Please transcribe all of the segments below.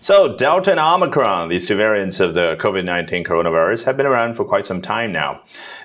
So, Delta and Omicron, these two variants of the COVID 19 coronavirus, have been around for quite some time now.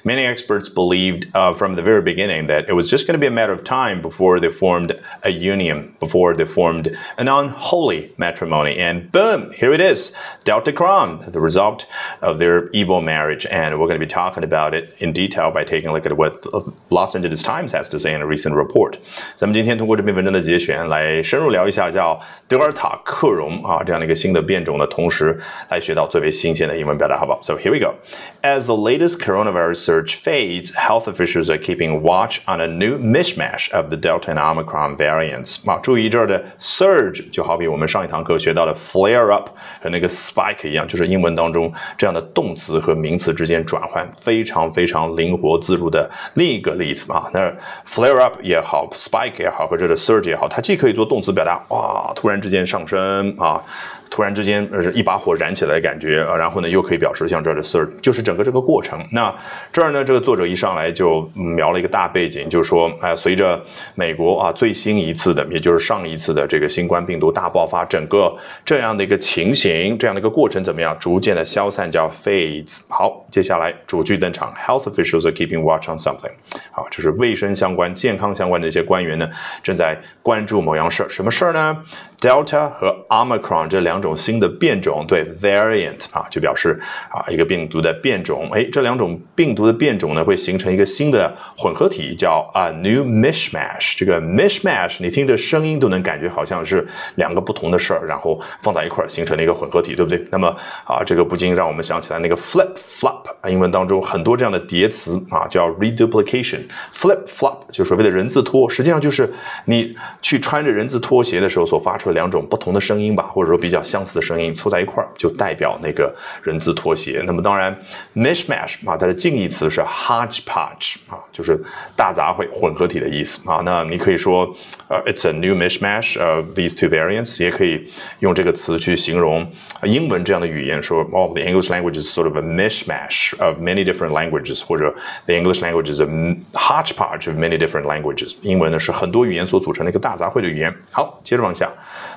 Many experts believed uh, from the very beginning that it was just going to be a matter of time before they formed a union, before they formed an unholy matrimony. And boom, here it is Delta Cron, the result of their evil marriage. And we're going to be talking about it in detail by taking a look at what Los Angeles Times has to say in a recent report. 咱们今天通过这篇文章的节选来深入聊一下叫德尔塔克戎啊这样 一个新的变种的同时，来学到最为新鲜的英文表达，好不好？So here we go. As the latest coronavirus surge fades, health officials are keeping watch on a new mishmash of the Delta and Omicron variants. 啊，注意这儿的 surge 就好比我们上一堂课学到的 flare up 和那个 spike 一样，就是英文当中这样的动词和名词之间转换非常非常灵活自如的另一个例子啊。那 flare up 也好，spike 也好，或者 surge 也好，它既可以做动词表达，哇，突然之间上升啊。突然之间，呃，一把火燃起来的感觉啊，然后呢，又可以表示像这儿的 surge，就是整个这个过程。那这儿呢，这个作者一上来就描了一个大背景，就是说，哎，随着美国啊最新一次的，也就是上一次的这个新冠病毒大爆发，整个这样的一个情形，这样的一个过程怎么样，逐渐的消散，叫 fades。好，接下来主句登场，health officials are keeping watch on something。好，这是卫生相关、健康相关的一些官员呢，正在关注某样事儿。什么事儿呢？Delta 和 Omicron 这两。种新的变种，对 variant 啊，就表示啊一个病毒的变种。哎，这两种病毒的变种呢，会形成一个新的混合体，叫 a new mishmash。这个 mishmash，你听着声音都能感觉好像是两个不同的事儿，然后放在一块儿形成了一个混合体，对不对？那么啊，这个不禁让我们想起来那个 flip flop，英文当中很多这样的叠词啊，叫 reduplication。flip flop 就所谓的人字拖，实际上就是你去穿着人字拖鞋的时候所发出的两种不同的声音吧，或者说比较。相似的声音凑在一块儿，就代表那个人字拖鞋。那么当然，mishmash 啊，它的近义词是 hodgepodge 啊，就是大杂烩、混合体的意思啊。那你可以说，呃，it's a new mishmash of these two variants，也可以用这个词去形容英文这样的语言，说哦，the English language is sort of a mishmash of many different languages，或者 the English language is a hodgepodge of many different languages。英文呢是很多语言所组成的一个大杂烩的语言。好，接着往下，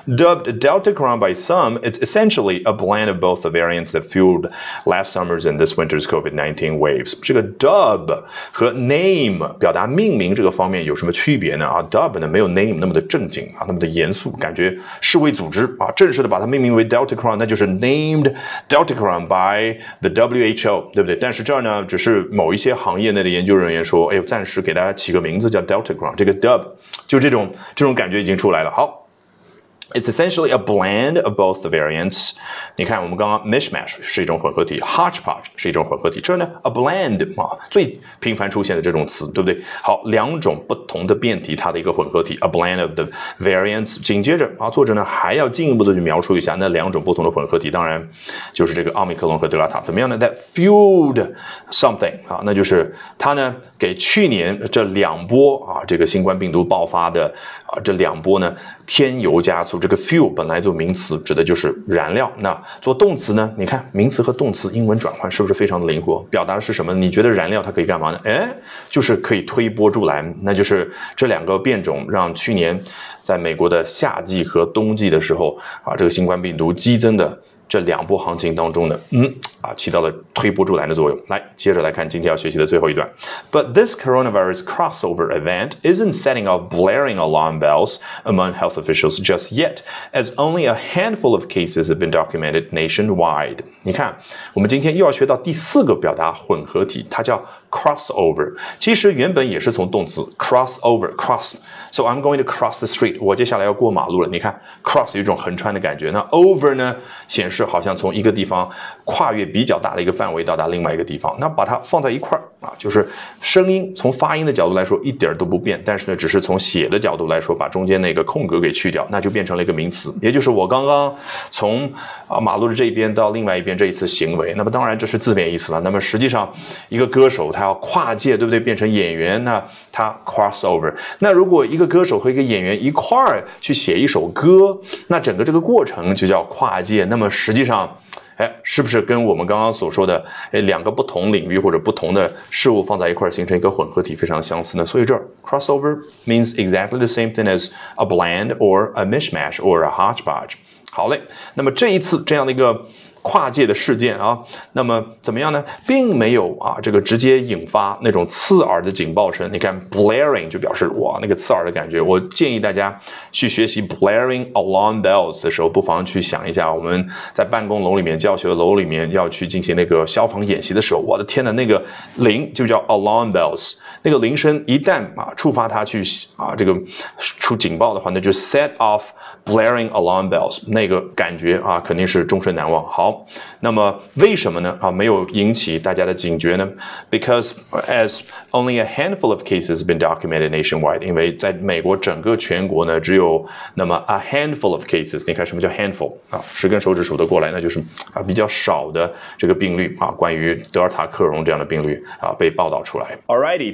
dubbed Deltacron by some。 it's essentially a blend of both the variants that fueled last summer's and this winter's COVID-19 waves。这个 dub 和 name 表达命名这个方面有什么区别呢？啊，dub 呢没有 name 那么的正经啊，那么的严肃，感觉世卫组织啊正式的把它命名为 Deltacron，那就是 named Deltacron by the WHO，对不对？但是这儿呢，只是某一些行业内的研究人员说，哎呦，暂时给大家起个名字叫 Deltacron，这个 dub 就这种这种感觉已经出来了。好。 It's essentially a blend of both the variants。你看，我们刚刚 mishmash 是一种混合体，hodgepodge 是一种混合体。这呢，a blend 啊，最频繁出现的这种词，对不对？好，两种不同的变体，它的一个混合体，a blend of the variants。紧接着啊，作者呢还要进一步的去描述一下那两种不同的混合体，当然就是这个奥密克戎和德尔塔怎么样呢？That fueled something 啊，那就是它呢给去年这两波啊这个新冠病毒爆发的啊这两波呢添油加醋。这个 fuel 本来做名词指的就是燃料，那做动词呢？你看名词和动词英文转换是不是非常的灵活？表达的是什么？你觉得燃料它可以干嘛呢？哎，就是可以推波助澜，那就是这两个变种让去年在美国的夏季和冬季的时候啊，这个新冠病毒激增的。这两波行情当中呢，嗯啊，起到了推波助澜的作用。来，接着来看今天要学习的最后一段。But this coronavirus crossover event isn't setting off blaring alarm bells among health officials just yet, as only a handful of cases have been documented nationwide. 你看，我们今天又要学到第四个表达混合体，它叫 crossover。其实原本也是从动词 crossover cross。So I'm going to cross the street。我接下来要过马路了。你看，cross 有一种横穿的感觉。那 over 呢，显示 是好像从一个地方跨越比较大的一个范围到达另外一个地方。那把它放在一块儿啊，就是声音从发音的角度来说一点都不变，但是呢，只是从写的角度来说，把中间那个空格给去掉，那就变成了一个名词。也就是我刚刚从啊马路的这一边到另外一边这一次行为。那么当然这是字面意思了。那么实际上一个歌手他要跨界，对不对？变成演员，那他 cross over。那如果一个歌手和一个演员一块儿去写一首歌，那整个这个过程就叫跨界。那么实际上，哎，是不是跟我们刚刚所说的，哎，两个不同领域或者不同的事物放在一块儿形成一个混合体非常相似呢？所以这儿 crossover means exactly the same thing as a blend or a mishmash or a hodgepodge。好嘞，那么这一次这样的一个。跨界的事件啊，那么怎么样呢？并没有啊，这个直接引发那种刺耳的警报声。你看，blaring 就表示哇，那个刺耳的感觉。我建议大家去学习 blaring alarm bells 的时候，不妨去想一下，我们在办公楼里面、教学楼里面要去进行那个消防演习的时候，我的天呐，那个铃就叫 alarm bells，那个铃声一旦啊触发它去啊这个出警报的话，那就 set off blaring alarm bells，那个感觉啊肯定是终身难忘。好。那么为什么呢？啊，没有引起大家的警觉呢？Because as only a handful of cases been documented nationwide，因为在美国整个全国呢，只有那么 a handful of cases。你看什么叫 handful 啊？十根手指数得过来，那就是啊比较少的这个病例啊，关于德尔塔克隆这样的病例啊被报道出来。Alrighty,